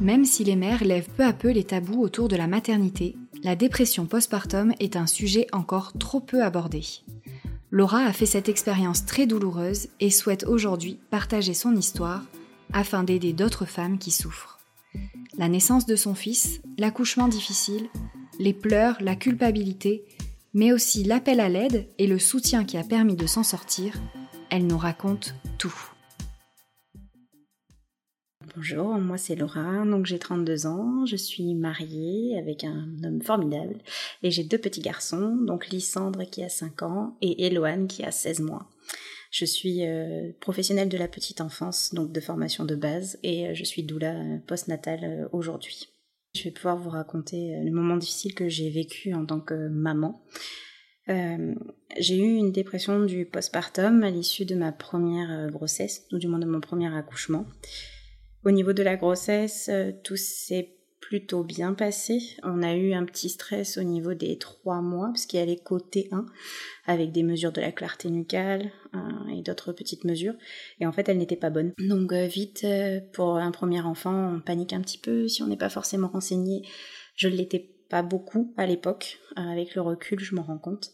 Même si les mères lèvent peu à peu les tabous autour de la maternité, la dépression postpartum est un sujet encore trop peu abordé. Laura a fait cette expérience très douloureuse et souhaite aujourd'hui partager son histoire afin d'aider d'autres femmes qui souffrent. La naissance de son fils, l'accouchement difficile, les pleurs, la culpabilité, mais aussi l'appel à l'aide et le soutien qui a permis de s'en sortir, elle nous raconte tout. Bonjour, moi c'est Laura, donc j'ai 32 ans, je suis mariée avec un homme formidable et j'ai deux petits garçons, donc Lysandre qui a 5 ans et Eloane qui a 16 mois. Je suis euh, professionnelle de la petite enfance, donc de formation de base, et euh, je suis doula euh, postnatale aujourd'hui. Je vais pouvoir vous raconter le moment difficile que j'ai vécu en tant que maman. j'ai eu une dépression du postpartum à l'issue de ma première grossesse, ou du moins de mon premier accouchement. Au niveau de la grossesse, euh, tout s'est plutôt bien passé. On a eu un petit stress au niveau des trois mois, parce qu'il y a les côtés 1, avec des mesures de la clarté nucale euh, et d'autres petites mesures. Et en fait, elles n'étaient pas bonnes. Donc euh, vite, pour un premier enfant, on panique un petit peu si on n'est pas forcément renseigné. Je ne l'étais pas beaucoup à l'époque. avec le recul, je m'en rends compte.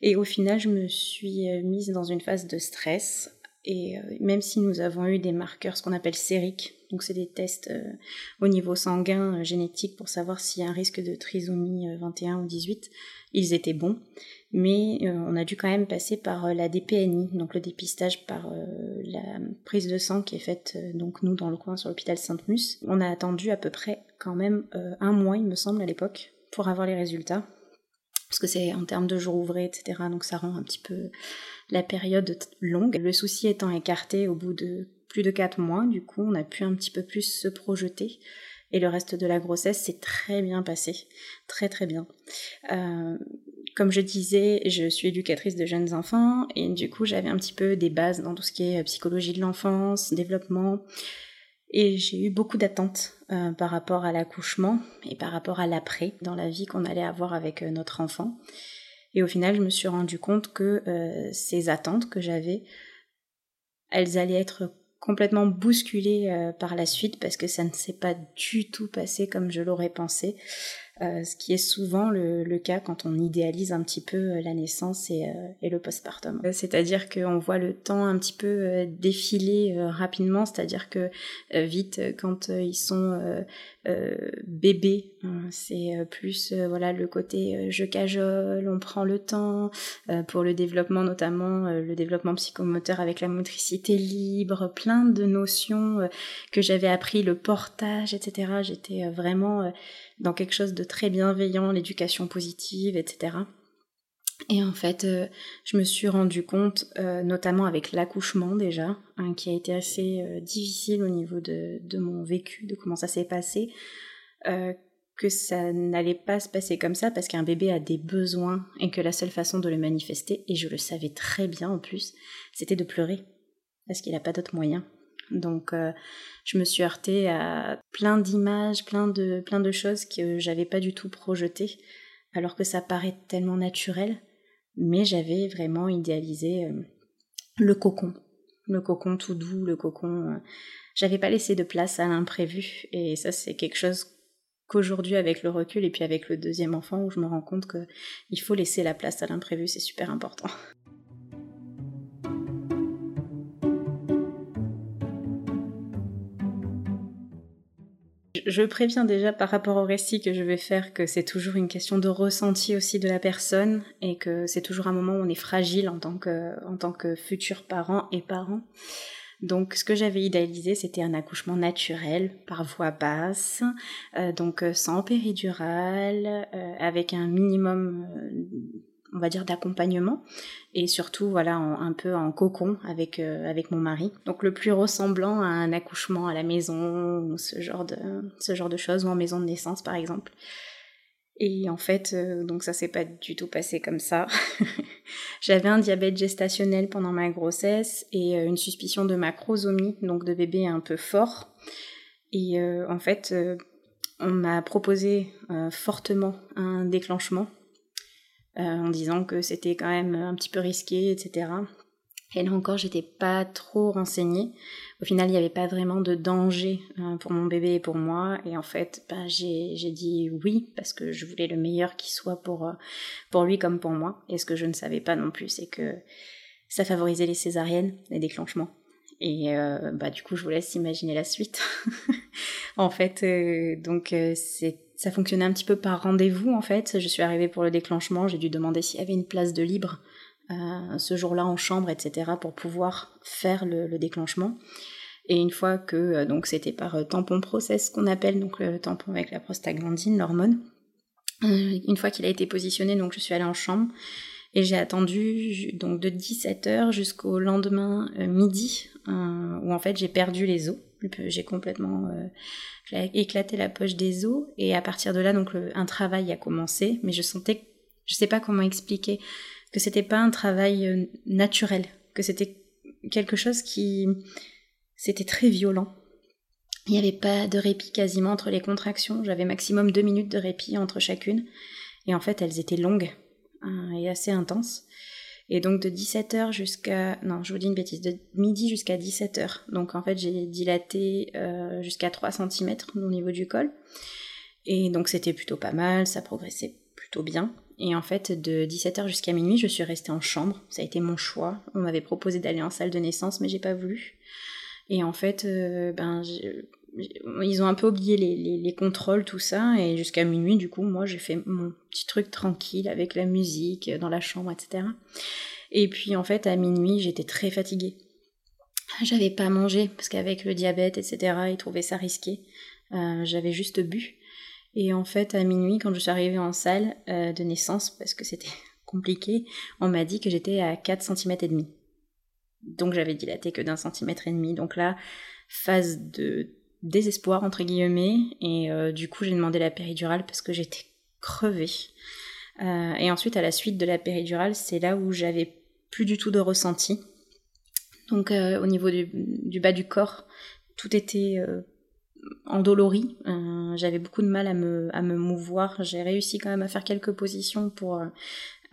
Et au final, je me suis mise dans une phase de stress. Et même si nous avons eu des marqueurs, ce qu'on appelle sériques, donc c'est des tests euh, au niveau sanguin euh, génétique pour savoir s'il y a un risque de trisomie 21 euh, ou 18. Ils étaient bons, mais on a dû quand même passer par la DPNI, donc le dépistage par la prise de sang qui est faite donc nous dans le coin sur l'hôpital Sainte-Mus. On a attendu à peu près quand même un mois, il me semble, à l'époque, pour avoir les résultats parce que c'est en termes de jours ouvrés, etc. Donc ça rend un petit peu la période longue. Le souci étant écarté au bout de plus de 4 mois, du coup on a pu un petit peu plus se projeter. Et le reste de la grossesse s'est très bien passé, très très bien. Euh, comme je disais, je suis éducatrice de jeunes enfants et du coup j'avais un petit peu des bases dans tout ce qui est psychologie de l'enfance, développement. Et j'ai eu beaucoup d'attentes euh, par rapport à l'accouchement et par rapport à l'après dans la vie qu'on allait avoir avec euh, notre enfant. Et au final, je me suis rendu compte que ces attentes que j'avais, elles allaient être complètement bousculée euh, par la suite parce que ça ne s'est pas du tout passé comme je l'aurais pensé. Euh, ce qui est souvent le, cas quand on idéalise un petit peu euh, la naissance et, le postpartum. C'est-à-dire qu'on voit le temps un petit peu défiler rapidement, c'est-à-dire que vite, quand ils sont bébés, hein, c'est plus voilà le côté je cajole, on prend le temps pour le développement notamment le développement psychomoteur avec la motricité libre, plein de notions que j'avais appris, le portage, etc. J'étais vraiment dans quelque chose de très bienveillant, l'éducation positive, etc. Et en fait, euh, je me suis rendu compte, euh, notamment avec l'accouchement déjà, hein, qui a été assez euh, difficile au niveau de, de, mon vécu, de comment ça s'est passé, que ça n'allait pas se passer comme ça parce qu'un bébé a des besoins et que la seule façon de le manifester, et je le savais très bien en plus, c'était de pleurer parce qu'il n'a pas d'autre moyen. Donc euh, je me suis heurtée à plein d'images, plein de, plein de choses que j'avais pas du tout projetées, alors que ça paraît tellement naturel, mais j'avais vraiment idéalisé euh, le cocon, le cocon tout doux, le cocon. Euh, j'avais pas laissé de place à l'imprévu, et ça c'est quelque chose qu'aujourd'hui avec le recul et puis avec le deuxième enfant où je me rends compte qu'il faut laisser la place à l'imprévu, c'est super important. Je préviens déjà par rapport au récit que je vais faire que c'est toujours une question de ressenti aussi de la personne et que c'est toujours un moment où on est fragile en tant que, en tant que futur parent et parent. Donc ce que j'avais idéalisé, c'était un accouchement naturel par voie basse, euh, donc euh, sans péridurale, euh, avec un minimum on va dire d'accompagnement et surtout voilà un peu en cocon avec euh, avec mon mari. Donc le plus ressemblant à un accouchement à la maison ou ce genre de ce genre de choses ou en maison de naissance par exemple. Et en fait euh, donc ça s'est pas du tout passé comme ça. J'avais un diabète gestationnel pendant ma grossesse et euh, une suspicion de macrosomie donc de bébé un peu fort. Et en fait on m'a proposé fortement un déclenchement euh, en disant que c'était quand même un petit peu risqué, etc. Et là encore, j'étais pas trop renseignée. Au final, il n'y avait pas vraiment de danger euh, pour mon bébé et pour moi. Et en fait, bah, j'ai dit oui parce que je voulais le meilleur qui soit pour, euh, pour lui comme pour moi. Et ce que je ne savais pas non plus, c'est que ça favorisait les césariennes, les déclenchements. Et bah du coup, je vous laisse imaginer la suite. en fait, donc c'est ça fonctionnait un petit peu par rendez-vous en fait. Je suis arrivée pour le déclenchement, j'ai dû demander s'il y avait une place de libre euh, ce jour-là en chambre, etc. pour pouvoir faire le, déclenchement. Et une fois que euh, donc c'était par euh, tampon process qu'on appelle donc le tampon avec la prostaglandine, l'hormone. une fois qu'il a été positionné, donc je suis allée en chambre et j'ai attendu donc de 17h jusqu'au lendemain midi où en fait j'ai perdu les os. J'ai complètement j'ai éclaté la poche des os et à partir de là, donc un travail a commencé, mais je sentais, je sais pas comment expliquer, que c'était pas un travail euh, naturel, que c'était quelque chose qui, c'était très violent. Il n'y avait pas de répit quasiment entre les contractions. J'avais maximum deux minutes de répit entre chacune. Et en fait, elles étaient longues hein, et assez intenses. Et donc de 17h jusqu'à... Non, je vous dis une bêtise, de midi jusqu'à 17h. Donc en fait j'ai dilaté euh, jusqu'à 3 cm au niveau du col. Et donc c'était plutôt pas mal, ça progressait plutôt bien. Et en fait de 17h jusqu'à minuit je suis restée en chambre, ça a été mon choix. On m'avait proposé d'aller en salle de naissance mais j'ai pas voulu. Et en fait, euh, ben, ils ont un peu oublié les, les, contrôles, tout ça, et jusqu'à minuit, du coup, moi, j'ai fait mon petit truc tranquille avec la musique dans la chambre, etc. Et puis, en fait, à minuit, j'étais très fatiguée. J'avais pas mangé, parce qu'avec le diabète, etc., ils trouvaient ça risqué. Euh, j'avais juste bu. Et en fait, à minuit, quand je suis arrivée en salle euh, de naissance, parce que c'était compliqué, on m'a dit que j'étais à 4 cm et demi. Donc j'avais dilaté que d'un centimètre et demi. Donc là, phase de désespoir entre guillemets et euh, du coup j'ai demandé la péridurale parce que j'étais crevée. Euh, et ensuite à la suite de la péridurale c'est là où j'avais plus du tout de ressenti. Donc euh, au niveau du, bas du corps tout était endolori. j'avais beaucoup de mal à me, à me mouvoir. J'ai réussi quand même à faire quelques positions pour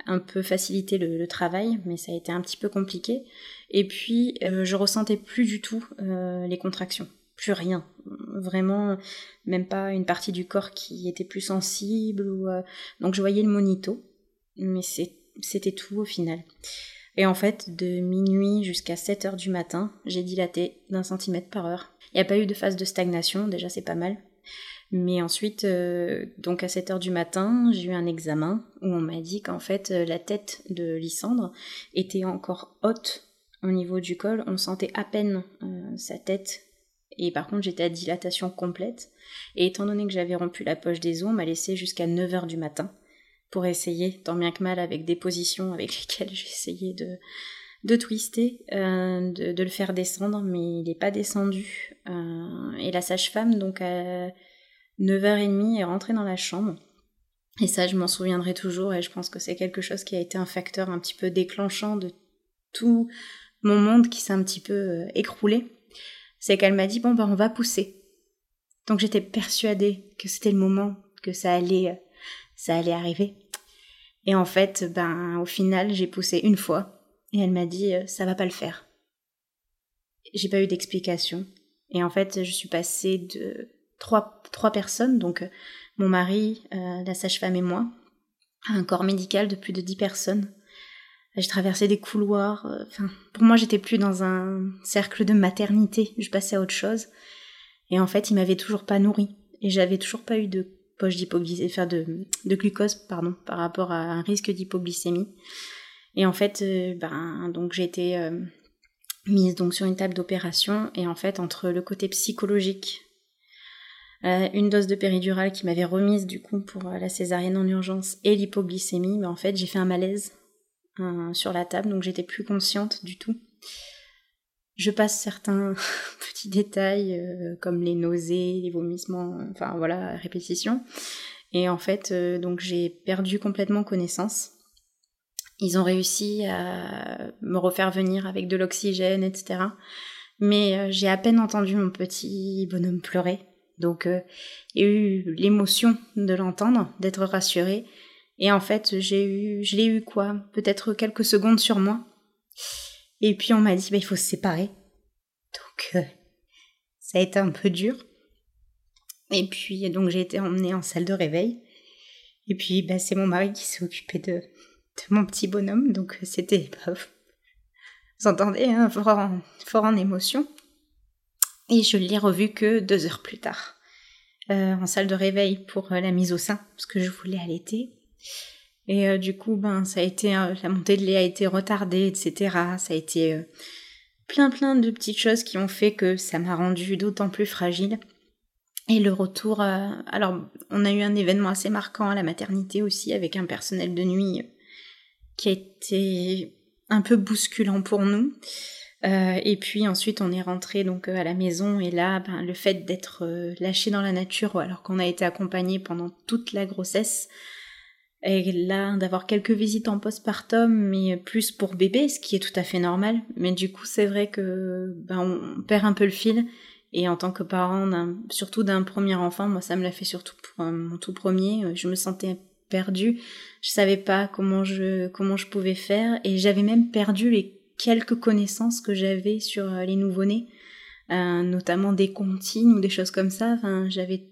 un peu faciliter le, le, travail, mais ça a été un petit peu compliqué. Et puis je ressentais plus du tout les contractions plus rien. Vraiment, même pas une partie du corps qui était plus sensible. Ou, euh, Donc je voyais le monito, mais c'était tout au final. Et en fait, de minuit jusqu'à 7 heures du matin, j'ai dilaté d'un centimètre par heure. Il n'y a pas eu de phase de stagnation, déjà c'est pas mal. Mais ensuite, euh, donc à 7 heures du matin, j'ai eu un examen où on m'a dit qu'en fait, euh, la tête de Lysandre était encore haute au niveau du col. On sentait à peine sa tête et par contre, j'étais à dilatation complète. Et étant donné que j'avais rompu la poche des os, on m'a laissé jusqu'à 9h du matin pour essayer, tant bien que mal, avec des positions avec lesquelles j'ai essayé de, de twister, euh, de, le faire descendre, mais il n'est pas descendu. Euh, et la sage-femme, donc à 9h30, est rentrée dans la chambre. Et ça, je m'en souviendrai toujours, et je pense que c'est quelque chose qui a été un facteur un petit peu déclenchant de tout mon monde qui s'est un petit peu euh, écroulé c'est qu'elle m'a dit bon ben on va pousser. Donc j'étais persuadée que c'était le moment que ça allait euh, ça allait arriver. Et en fait, ben au final, j'ai poussé une fois et elle m'a dit euh, ça va pas le faire. J'ai pas eu d'explication et en fait, je suis passée de trois trois personnes donc euh, mon mari, la sage-femme et moi, à un corps médical de plus de dix personnes j'ai traversé des couloirs. Euh, enfin, pour moi, j'étais plus dans un cercle de maternité. Je passais à autre chose. Et en fait, il m'avait toujours pas nourri. Et j'avais toujours pas eu de poche d'hypoglycémie, enfin de, de glucose, pardon, par rapport à un risque d'hypoglycémie. Et en fait, euh, ben, donc j'ai été euh, mise donc sur une table d'opération. Et en fait, entre le côté psychologique, une dose de péridurale qui m'avait remise du coup pour la césarienne en urgence et l'hypoglycémie, mais en fait j'ai fait un malaise sur la table, donc j'étais plus consciente du tout. Je passe certains petits détails comme les nausées, les vomissements, enfin voilà, répétition. Et en fait, donc j'ai perdu complètement connaissance. Ils ont réussi à me refaire venir avec de l'oxygène, etc. Mais euh, j'ai à peine entendu mon petit bonhomme pleurer. Donc euh, il eu l'émotion de l'entendre, d'être rassurée. Et en fait, j'ai eu, je l'ai eu quoi? Peut-être quelques secondes sur moi. Et puis on m'a dit, bah, il faut se séparer. Donc euh, ça a été un peu dur. Et puis donc j'ai été emmenée en salle de réveil. Et puis bah, c'est mon mari qui s'est occupé de, de mon petit bonhomme, donc c'était vous entendez, hein, fort, en, fort, en, émotion. Et je l'ai revu que deux heures plus tard, euh, en salle de réveil pour euh, la mise au sein, parce que je voulais allaiter. Et du coup, ben, ça a été la montée de lait a été retardée, etc. Ça a été plein plein de petites choses qui ont fait que ça m'a rendue d'autant plus fragile. Et le retour, alors on a eu un événement assez marquant à la maternité aussi avec un personnel de nuit qui a été un peu bousculant pour nous. Euh, et puis ensuite on est rentré donc euh, à la maison et là ben, le fait d'être euh, lâché dans la nature alors qu'on a été accompagné pendant toute la grossesse et là d'avoir quelques visites en postpartum mais plus pour bébé ce qui est tout à fait normal. Mais du coup c'est vrai que ben, on perd un peu le fil. Et en tant que parent surtout d'un premier enfant moi ça me l'a fait surtout pour mon tout premier je me sentais perdue. Je savais pas comment je comment je pouvais faire. Et j'avais même perdu les quelques connaissances que j'avais sur euh, les nouveau-nés, euh, notamment des comptines ou des choses comme ça. Enfin, j'avais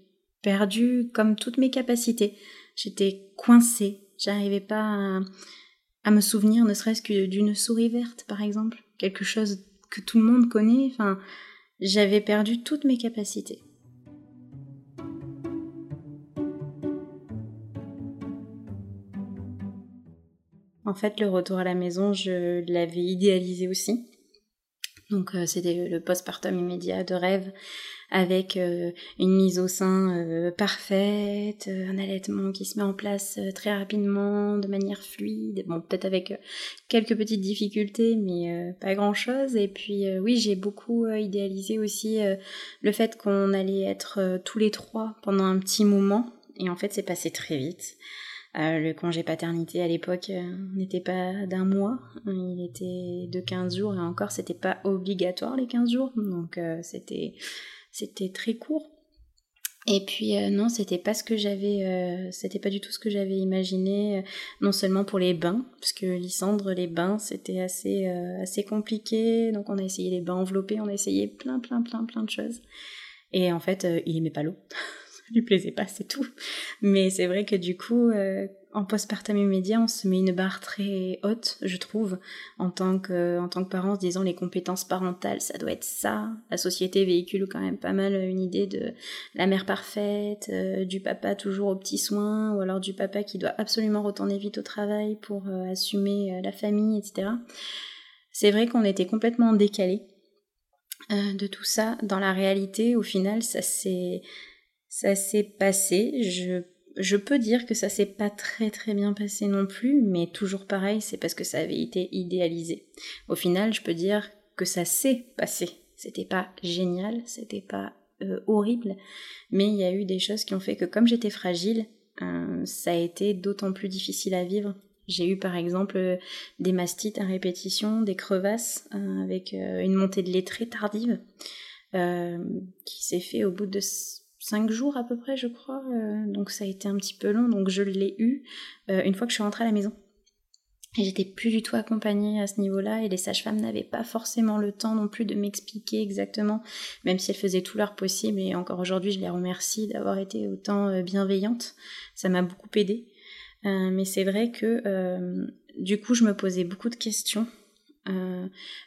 perdu comme toutes mes capacités. J'étais coincée. J'arrivais pas à, me souvenir, ne serait-ce que d'une souris verte, par exemple, quelque chose que tout le monde connaît. Enfin, j'avais perdu toutes mes capacités. En fait, le retour à la maison, je l'avais idéalisé aussi. Donc euh, c'était le postpartum immédiat de rêve avec euh, une mise au sein euh, parfaite, un allaitement qui se met en place très rapidement, de manière fluide, bon peut-être avec quelques petites difficultés mais pas grand-chose. Et puis oui, j'ai beaucoup idéalisé aussi le fait qu'on allait être tous les trois pendant un petit moment. Et en fait c'est passé très vite. Euh, le congé paternité à l'époque euh, n'était pas d'un mois, il était de 15 jours et encore c'était pas obligatoire les 15 jours, donc euh, c'était c'était très court. Et puis non, c'était pas ce que j'avais, c'était pas du tout ce que j'avais imaginé. non seulement pour les bains, parce que Lysandre, les bains, c'était assez assez compliqué. Donc on a essayé les bains enveloppés, on a essayé plein plein plein plein de choses. Et en fait, il aimait pas l'eau. lui plaisait pas, c'est tout. Mais c'est vrai que du coup, euh, en postpartum immédiat, on se met une barre très haute, je trouve, en tant que, en tant que parent, disant les compétences parentales, ça doit être ça. La société véhicule quand même pas mal une idée de la mère parfaite, euh, du papa toujours aux petits soins, ou alors du papa qui doit absolument retourner vite au travail pour euh, assumer la famille, etc. C'est vrai qu'on était complètement décalé de tout ça. Dans la réalité, au final, ça s'est ça s'est passé. Je, je peux dire que ça s'est pas très très bien passé non plus, mais toujours pareil, c'est parce que ça avait été idéalisé. Au final, je peux dire que ça s'est passé. C'était pas génial, c'était pas euh, horrible, mais il y a eu des choses qui ont fait que comme j'étais fragile, euh, ça a été d'autant plus difficile à vivre. J'ai eu par exemple euh, des mastites à répétition, des crevasses avec une montée de lait très tardive qui s'est fait au bout de cinq jours à peu près, je crois. Euh, donc ça a été un petit peu long. Donc je l'ai eu euh, une fois que je suis rentrée à la maison. Et j'étais plus du tout accompagnée à ce niveau-là et les sages-femmes n'avaient pas forcément le temps non plus de m'expliquer exactement, même si elles faisaient tout leur possible. Et encore aujourd'hui, je les remercie d'avoir été autant euh, bienveillantes. Ça m'a beaucoup aidée. mais c'est vrai que du coup, je me posais beaucoup de questions.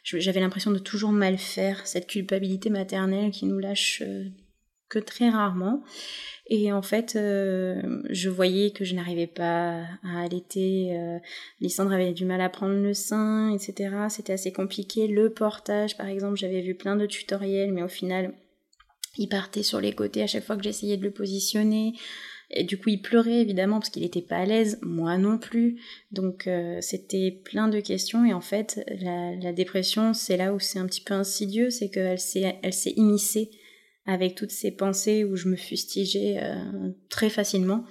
J'avais l'impression de toujours mal faire, cette culpabilité maternelle qui nous lâche que très rarement. Et en fait, euh, je voyais que je n'arrivais pas à allaiter. Euh, avait du mal à prendre le sein, etc. C'était assez compliqué. Le portage, par exemple, j'avais vu plein de tutoriels, mais au final, il partait sur les côtés à chaque fois que j'essayais de le positionner. Et du coup, il pleurait évidemment parce qu'il n'était pas à l'aise, moi non plus. Donc, euh, c'était plein de questions. Et en fait, la, dépression, c'est là où c'est un petit peu insidieux, c'est qu'elle s'est, elle s'est immiscée avec toutes ces pensées où je me fustigeais euh, très facilement.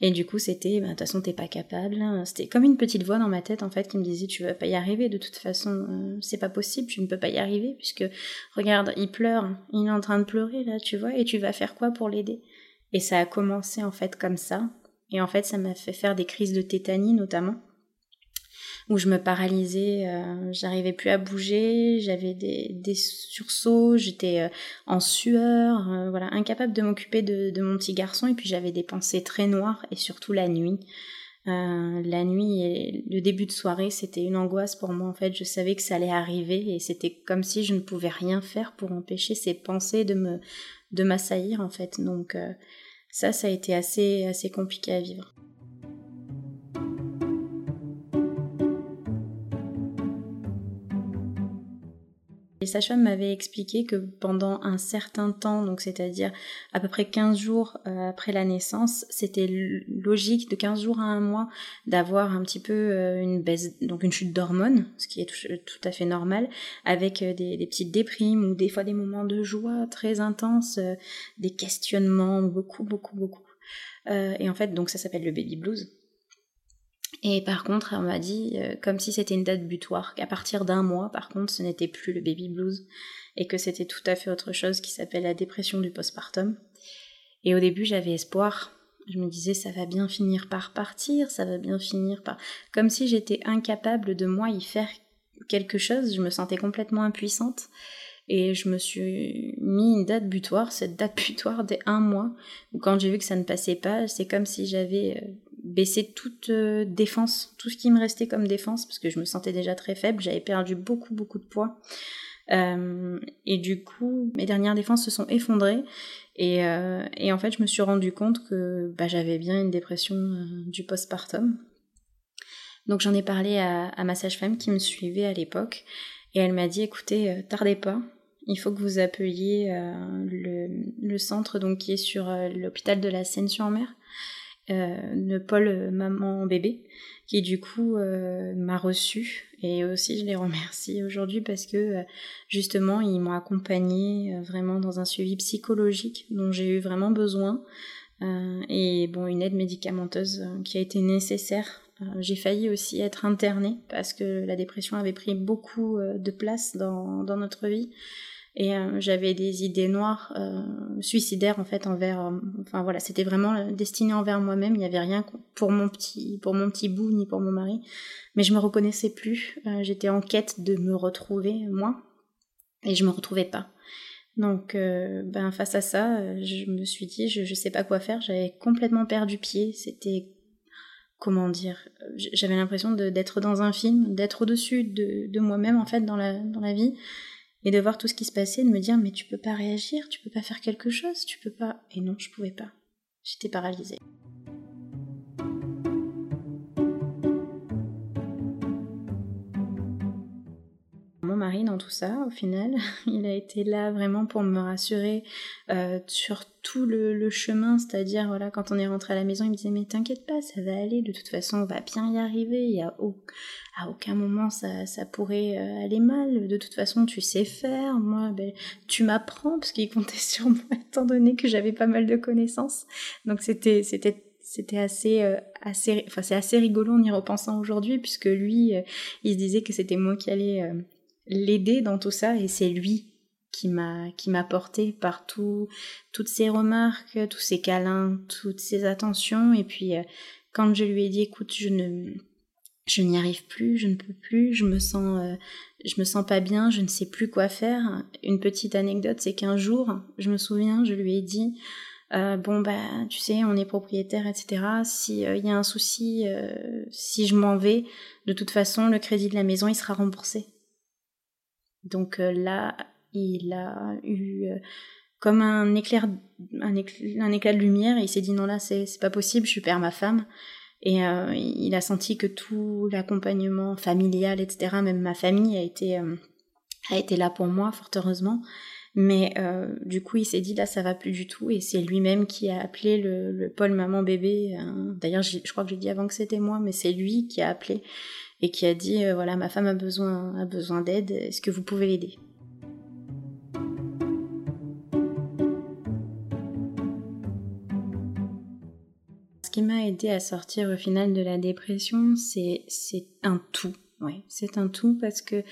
Et du coup, c'était, bah, de toute façon, t'es pas capable. C'était comme une petite voix dans ma tête, en fait, qui me disait, tu vas pas y arriver. De toute façon, euh, c'est pas possible, tu ne peux pas y arriver, puisque, regarde, il pleure, il est en train de pleurer, là, tu vois, et tu vas faire quoi pour l'aider? Et ça a commencé, en fait, comme ça. Et en fait, ça m'a fait faire des crises de tétanie, notamment où je me paralysais, euh, j'arrivais plus à bouger, j'avais des, sursauts, j'étais euh, en sueur, euh, voilà, incapable de m'occuper de, de, mon petit garçon, et puis j'avais des pensées très noires, et surtout la nuit. la nuit et le début de soirée, c'était une angoisse pour moi en fait. Je savais que ça allait arriver et c'était comme si je ne pouvais rien faire pour empêcher ces pensées de me de m'assaillir en fait. Donc ça, ça a été assez assez compliqué à vivre. Les sages-femmes m'avaient expliqué que pendant un certain temps, donc c'est-à-dire à peu près 15 jours euh, après la naissance, c'était logique de 15 jours à un mois d'avoir un petit peu euh, une baisse, donc une chute d'hormones, ce qui est tout, à fait normal, avec euh, des, des, petites déprimes ou des fois des moments de joie très intenses, des questionnements, beaucoup, beaucoup, beaucoup. et en fait, donc ça s'appelle le baby blues. Et par contre, on m'a dit, euh, comme si c'était une date butoir, qu'à partir d'un mois, par contre, ce n'était plus le baby blues, et que c'était tout à fait autre chose qui s'appelle la dépression du postpartum. Et au début, j'avais espoir. Je me disais, ça va bien finir par partir, ça va bien finir par... Comme si j'étais incapable de moi y faire quelque chose, je me sentais complètement impuissante. Et je me suis mis une date butoir, cette date butoir dès un mois, où quand j'ai vu que ça ne passait pas, c'est comme si j'avais euh, baisser toute euh, défense, tout ce qui me restait comme défense, parce que je me sentais déjà très faible, j'avais perdu beaucoup beaucoup de poids. Euh, et du coup, mes dernières défenses se sont effondrées. Et, euh, et en fait, je me suis rendu compte que bah, j'avais bien une dépression du postpartum. Donc j'en ai parlé à, à ma sage-femme qui me suivait à l'époque. Et elle m'a dit, écoutez, tardez pas, il faut que vous appeliez le, le, centre donc qui est sur l'hôpital de la Seine-sur-Mer de Paul euh, Maman Bébé, qui du coup euh, m'a reçu et aussi je les remercie aujourd'hui parce que euh, justement ils m'ont accompagnée vraiment dans un suivi psychologique dont j'ai eu vraiment besoin et bon une aide médicamenteuse qui a été nécessaire. j'ai failli aussi être internée parce que la dépression avait pris beaucoup de place dans, dans notre vie et euh, j'avais des idées noires euh, suicidaires en fait envers euh, enfin voilà c'était vraiment destiné envers moi-même. Il n'y avait rien pour mon petit pour mon petit bout ni pour mon mari. Mais je me reconnaissais plus. J'étais en quête de me retrouver moi. Et je me retrouvais pas. Donc ben face à ça je me suis dit je, je sais pas quoi faire. J'avais complètement perdu pied. C'était comment dire j'avais l'impression d'être dans un film d'être au-dessus de, de moi-même en fait dans la dans la vie et de voir tout ce qui se passait, de me dire mais tu peux pas réagir, tu peux pas faire quelque chose, tu peux pas. Et non, je pouvais pas. J'étais paralysée. Mari dans tout ça, au final, il a été là vraiment pour me rassurer euh, sur tout le, chemin, c'est-à-dire voilà, quand on est rentré à la maison, il me disait mais t'inquiète pas, ça va aller, de toute façon on va bien y arriver, il y a à aucun moment ça, ça pourrait euh, aller mal, de toute façon tu sais faire, moi ben, tu m'apprends parce qu'il comptait sur moi étant donné que j'avais pas mal de connaissances, donc c'était c'était c'était assez euh, assez enfin c'est assez rigolo en y repensant aujourd'hui puisque lui il se disait que c'était moi qui allais l'aider dans tout ça et c'est lui qui m'a qui m'a porté par toutes ces remarques, tous ces câlins, toutes ces attentions. Et puis euh, quand je lui ai dit écoute je ne je n'y arrive plus, je ne peux plus, je me sens euh, je me sens pas bien, je ne sais plus quoi faire. Une petite anecdote, c'est qu'un jour, je me souviens, je lui ai dit euh, bon bah tu sais on est propriétaire etc si il y a un souci si je m'en vais de toute façon le crédit de la maison il sera remboursé donc euh, là, il a eu euh, comme un éclair, un éclat, de lumière et il s'est dit non là c'est pas possible, je perds ma femme. Et euh, il a senti que tout l'accompagnement familial, etc., même ma famille a été, a été là pour moi, fort heureusement. Mais du coup, il s'est dit là, ça va plus du tout, et c'est lui-même qui a appelé le, le pôle maman bébé. Euh, d'ailleurs, je crois que j'ai dit avant que c'était moi, mais c'est lui qui a appelé et qui a dit euh, voilà, ma femme a besoin a besoin d'aide. Est-ce que vous pouvez l'aider? Ce qui m'a aidé à sortir au final de la dépression, c'est c'est un tout. Ouais, c'est un tout parce que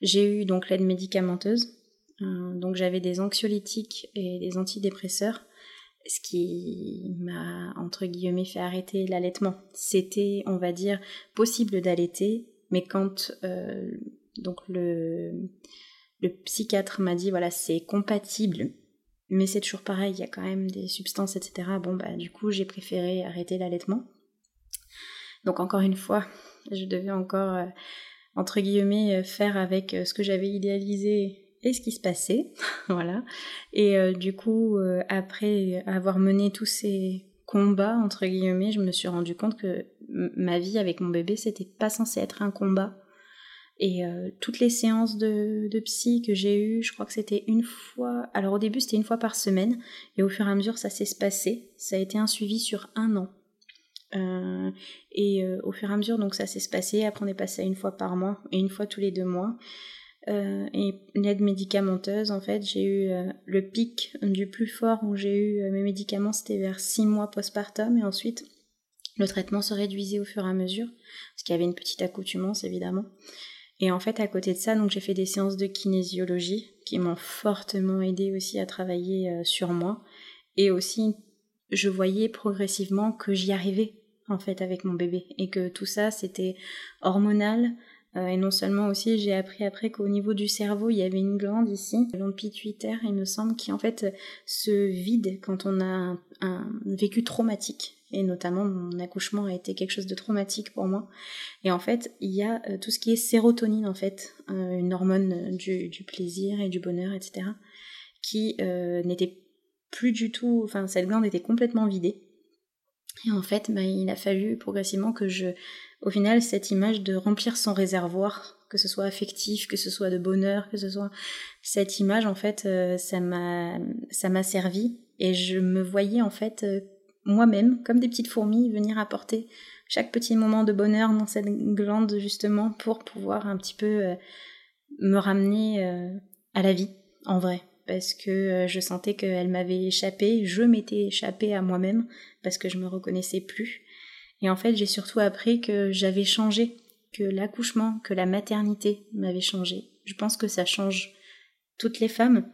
j'ai eu donc l'aide médicamenteuse euh, donc j'avais des anxiolytiques et des antidépresseurs, ce qui m'a entre guillemets fait arrêter l'allaitement. C'était, on va dire, possible d'allaiter, mais quand euh, donc le le psychiatre m'a dit voilà c'est compatible, mais c'est toujours pareil, il y a quand même des substances etc. Bon bah du coup j'ai préféré arrêter l'allaitement. Donc encore une fois, je devais encore euh, entre guillemets faire avec ce que j'avais idéalisé et ce qui se passait, voilà. Et euh, du coup, euh, après avoir mené tous ces combats entre guillemets, je me suis rendu compte que ma vie avec mon bébé, c'était pas censé être un combat. Et euh, toutes les séances de, de psy que j'ai eues, je crois que c'était une fois. Alors au début, c'était une fois par semaine, et au fur et à mesure, ça s'est passé. Ça a été un suivi sur un an. et au fur et à mesure, donc ça s'est passé. Après, on est passé à une fois par mois et une fois tous les deux mois. Euh, et l'aide médicamenteuse, en fait, j'ai eu euh, le pic du plus fort où j'ai eu euh, mes médicaments, c'était vers 6 mois postpartum, et ensuite le traitement se réduisait au fur et à mesure, parce qu'il y avait une petite accoutumance évidemment. Et en fait, à côté de ça, donc j'ai fait des séances de kinésiologie qui m'ont fortement aidé aussi à travailler sur moi, et aussi je voyais progressivement que j'y arrivais en fait avec mon bébé, et que tout ça c'était hormonal, et non seulement aussi, j'ai appris après qu'au niveau du cerveau, il y avait une glande ici, la glande pituitaire, il me semble, qui en fait se vide quand on a un, vécu traumatique. Et notamment, mon accouchement a été quelque chose de traumatique pour moi. Et en fait, il y a euh, tout ce qui est sérotonine, en fait, euh, une hormone du, plaisir et du bonheur, etc., qui n'était plus du tout, enfin, cette glande était complètement vidée. Et en fait, bah, il a fallu progressivement que je au final, cette image de remplir son réservoir, que ce soit affectif, que ce soit de bonheur, que ce soit cette image, en fait, euh, ça m'a, ça m'a servi et je me voyais en fait euh, moi-même comme des petites fourmis venir apporter chaque petit moment de bonheur dans cette glande justement pour pouvoir un petit peu euh, me ramener à la vie en vrai. Parce que je sentais qu'elle m'avait échappé, je m'étais échappée à moi-même parce que je me reconnaissais plus et en fait, j'ai surtout appris que j'avais changé, que l'accouchement, que la maternité m'avait changé. Je pense que ça change toutes les femmes.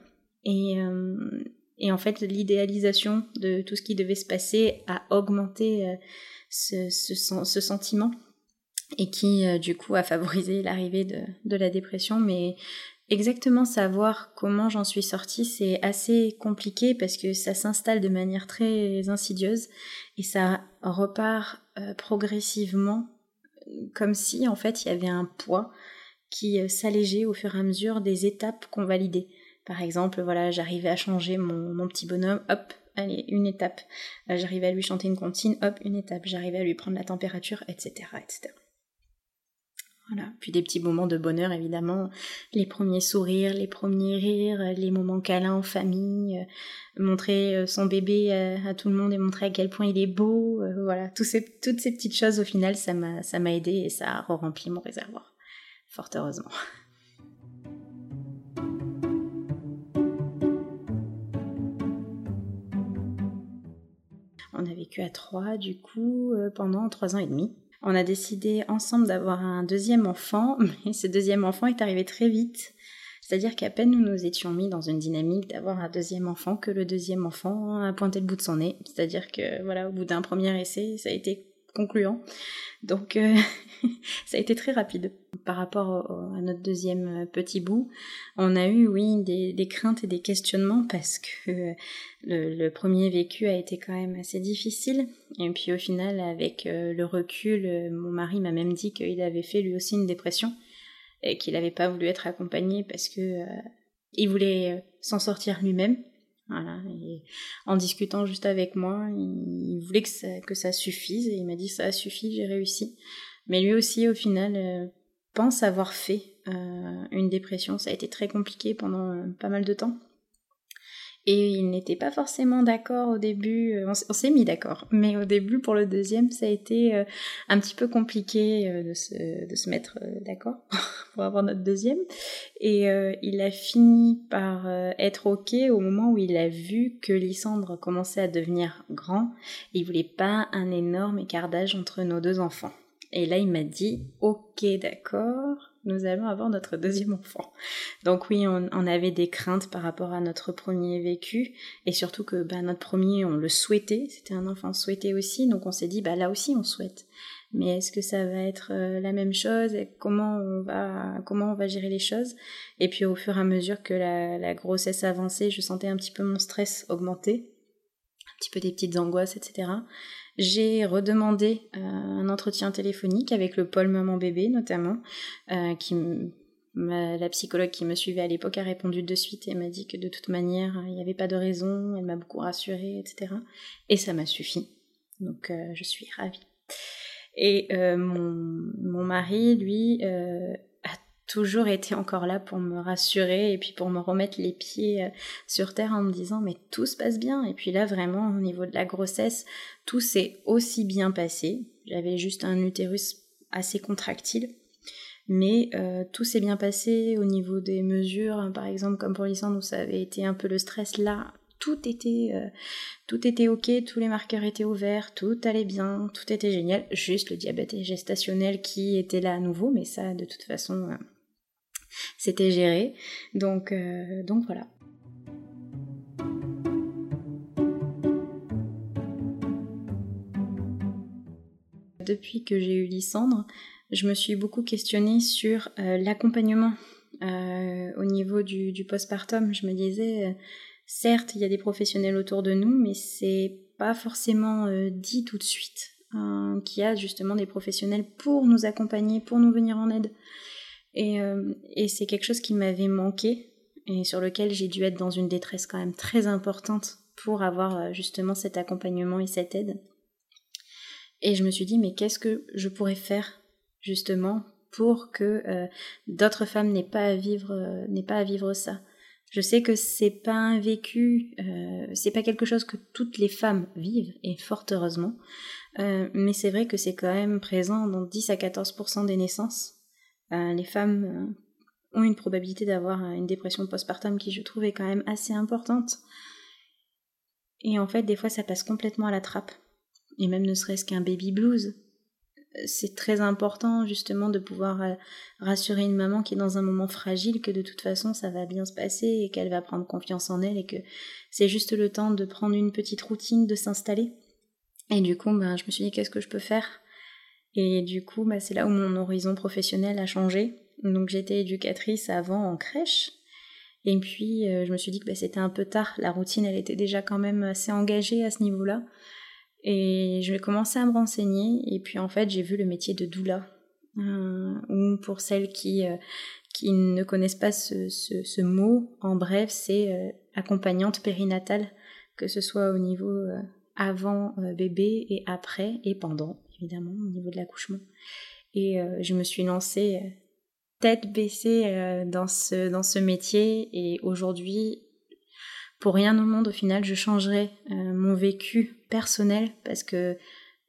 Et, euh, en fait, l'idéalisation de tout ce qui devait se passer a augmenté euh, ce, sentiment et qui, euh, du coup, a favorisé l'arrivée de, de la dépression. Mais Exactement savoir comment j'en suis sortie, c'est assez compliqué parce que ça s'installe de manière très insidieuse et ça repart euh, progressivement comme si en fait il y avait un poids qui euh, s'allégeait au fur et à mesure des étapes qu'on validait. Par exemple, voilà, j'arrivais à changer mon, mon, petit bonhomme, hop, allez, une étape. Euh, j'arrivais à lui chanter une comptine, hop, une étape. J'arrivais à lui prendre la température, etc., etc. Puis des petits moments de bonheur, évidemment. Les premiers sourires, les premiers rires, les moments câlins en famille, euh, montrer euh, son bébé à, tout le monde et montrer à quel point il est beau. Euh, voilà. toutes ces petites choses, au final, ça m'a, ça m'a aidé et ça a rempli mon réservoir. Fort heureusement. On a vécu à trois, du coup, pendant trois ans et demi on a décidé ensemble d'avoir un deuxième enfant, mais ce deuxième enfant est arrivé très vite. C'est-à-dire qu'à peine nous nous étions mis dans une dynamique d'avoir un deuxième enfant que le deuxième enfant a pointé le bout de son nez. C'est-à-dire que voilà, au bout d'un premier essai, ça a été concluant. Donc euh, ça a été très rapide. Par rapport à notre deuxième euh, petit bout, on a eu, oui, des, craintes et des questionnements parce que euh, le, premier vécu a été quand même assez difficile. Et puis au final, avec le recul, mon mari m'a même dit qu'il avait fait lui aussi une dépression et qu'il n'avait pas voulu être accompagné parce que il voulait s'en sortir lui-même. Voilà. Et en discutant juste avec moi, il, voulait que ça, que ça suffise et il m'a dit ça a suffi, j'ai réussi. Mais lui aussi, au final, euh, pense avoir fait euh, une dépression. Ça a été très compliqué pendant euh, pas mal de temps. Et il n'était pas forcément d'accord au début, on s'est mis d'accord, mais au début pour le deuxième ça a été un petit peu compliqué de se, de se mettre d'accord pour avoir notre deuxième. Et il a fini par être ok au moment où il a vu que Lysandre commençait à devenir grand. Et il voulait pas un énorme écart d'âge entre nos deux enfants. Et là, il m'a dit, ok, d'accord, nous allons avoir notre deuxième enfant. Donc oui, on, avait des craintes par rapport à notre premier vécu, et surtout que bah, notre premier, on le souhaitait, c'était un enfant souhaité aussi, donc on s'est dit, bah là aussi, on souhaite. Mais est-ce que ça va être euh, la même chose et comment on va comment on va gérer les choses? Et puis au fur et à mesure que la, grossesse avançait, je sentais un petit peu mon stress augmenter, petit peu des petites angoisses, etc j'ai redemandé euh, un entretien téléphonique avec le pôle maman-bébé notamment, euh, qui la psychologue qui me suivait à l'époque a répondu de suite et m'a dit que de toute manière il n'y avait pas de raison, elle m'a beaucoup rassurée, etc. Et ça m'a suffi. Donc euh, je suis ravie. Et mon, mon, mari, lui, toujours été encore là pour me rassurer et puis pour me remettre les pieds euh, sur terre en me disant mais tout se passe bien. Et puis là vraiment au niveau de la grossesse tout s'est aussi bien passé. J'avais juste un utérus assez contractile. Mais euh, tout s'est bien passé au niveau des mesures. Par exemple comme pour Lysandre où ça avait été un peu le stress. Là tout était euh, tout était ok tous les marqueurs étaient ouverts tout allait bien tout était génial. Juste le diabète gestationnel qui était là à nouveau mais ça de toute façon c'était géré. Donc, euh, donc voilà. Depuis que j'ai eu Lysandre, je me suis beaucoup questionnée sur euh, l'accompagnement euh, au niveau du, du, postpartum. Je me disais, certes, il y a des professionnels autour de nous, mais c'est pas forcément dit tout de suite hein, qu'il y a justement des professionnels pour nous accompagner, pour nous venir en aide. Euh, et, c'est quelque chose qui m'avait manqué et sur lequel j'ai dû être dans une détresse quand même très importante pour avoir euh, justement cet accompagnement et cette aide. Et je me suis dit, mais qu'est-ce que je pourrais faire justement pour que euh, d'autres femmes n'aient pas à vivre, n'aient pas à vivre ça? Je sais que c'est pas un vécu, c'est pas quelque chose que toutes les femmes vivent et fort heureusement, mais c'est vrai que c'est quand même présent dans 10 à 14% des naissances euh, les femmes euh, ont une probabilité d'avoir euh, une dépression postpartum qui je trouve est quand même assez importante. Et en fait, des fois, ça passe complètement à la trappe. Et même ne serait-ce qu'un baby blues. C'est très important justement de pouvoir rassurer une maman qui est dans un moment fragile que de toute façon ça va bien se passer et qu'elle va prendre confiance en elle et que c'est juste le temps de prendre une petite routine, de s'installer. Et du coup, ben, je me suis dit qu'est-ce que je peux faire? Et du coup, bah, c'est là où mon horizon professionnel a changé. Donc j'étais éducatrice avant en crèche. Et puis euh, je me suis dit que bah, c'était un peu tard. La routine, elle était déjà quand même assez engagée à ce niveau-là. Et je vais commencer à me renseigner. Et puis en fait, j'ai vu le métier de doula. Euh, ou pour celles qui, euh, qui ne connaissent pas ce, mot, en bref, c'est accompagnante périnatale, que ce soit au niveau avant bébé et après et pendant évidemment, au niveau de l'accouchement. Et euh, je me suis lancée euh, tête baissée euh, dans, ce, dans ce métier. Et aujourd'hui, pour rien au monde, au final, je changerai mon vécu personnel parce que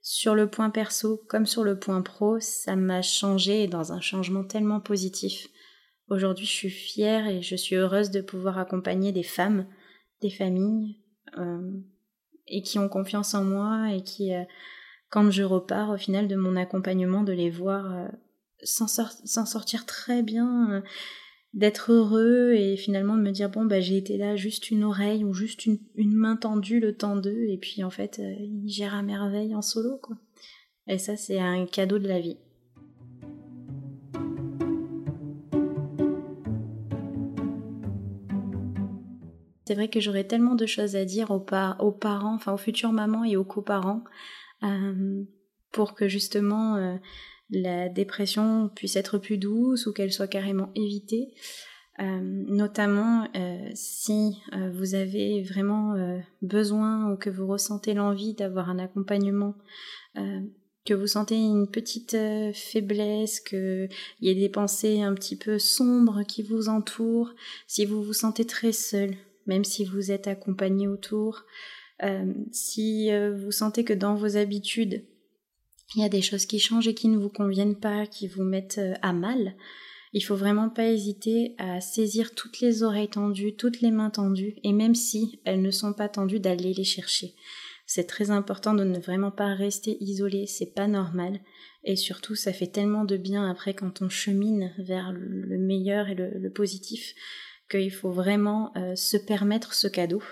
sur le point perso comme sur le point pro, ça m'a changé dans un changement tellement positif. Aujourd'hui, je suis fière et je suis heureuse de pouvoir accompagner des femmes, des familles, et qui ont confiance en moi et qui quand je repars au final de mon accompagnement, de les voir euh, s'en sortir très bien, euh, d'être heureux et finalement de me dire bon bah j'ai été là juste une oreille ou juste une, main tendue le temps d'eux et puis en fait euh, ils gèrent à merveille en solo quoi. Et ça c'est un cadeau de la vie. C'est vrai que j'aurais tellement de choses à dire aux, aux parents, enfin aux futures mamans et aux coparents. Euh, pour que justement euh, la dépression puisse être plus douce ou qu'elle soit carrément évitée. Euh, notamment si vous avez vraiment besoin ou que vous ressentez l'envie d'avoir un accompagnement, que vous sentez une petite faiblesse, qu'il y a des pensées un petit peu sombres qui vous entourent, si vous vous sentez très seul, même si vous êtes accompagné autour. Euh, si euh, vous sentez que dans vos habitudes, il y a des choses qui changent et qui ne vous conviennent pas, qui vous mettent euh, à mal, il faut vraiment pas hésiter à saisir toutes les oreilles tendues, toutes les mains tendues, et même si elles ne sont pas tendues, d'aller les chercher. C'est très important de ne vraiment pas rester isolé, c'est pas normal. Et surtout, ça fait tellement de bien après quand on chemine vers le meilleur et le, positif qu'il faut vraiment se permettre ce cadeau.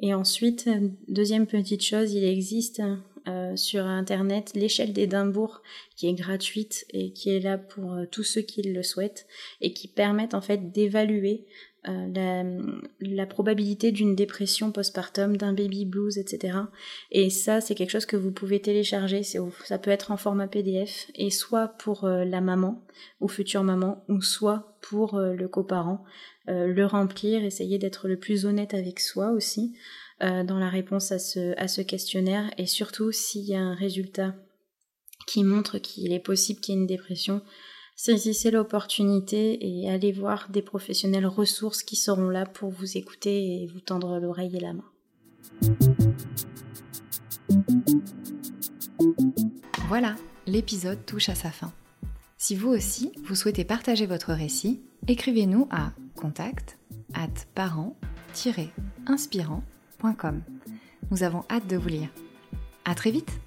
Et ensuite, deuxième petite chose, il existe euh, sur Internet l'échelle d'Édimbourg qui est gratuite et qui est là pour euh, tous ceux qui le souhaitent et qui permettent en fait d'évaluer euh, la, probabilité d'une dépression postpartum, d'un baby blues, etc. Et ça, c'est quelque chose que vous pouvez télécharger. Ça peut être en format PDF et soit pour euh, la maman ou future maman, ou soit pour euh, le coparent, le remplir, essayer d'être le plus honnête avec soi aussi dans la réponse à ce, à ce questionnaire. Et surtout, s'il y a un résultat qui montre qu'il est possible qu'il y ait une dépression, Saisissez l'opportunité et allez voir des professionnels ressources qui seront là pour vous écouter et vous tendre l'oreille et la main. Voilà, l'épisode touche à sa fin. Si vous aussi, vous souhaitez partager votre récit, écrivez-nous à contact at parent-inspirant.com. Nous avons hâte de vous lire. À très vite!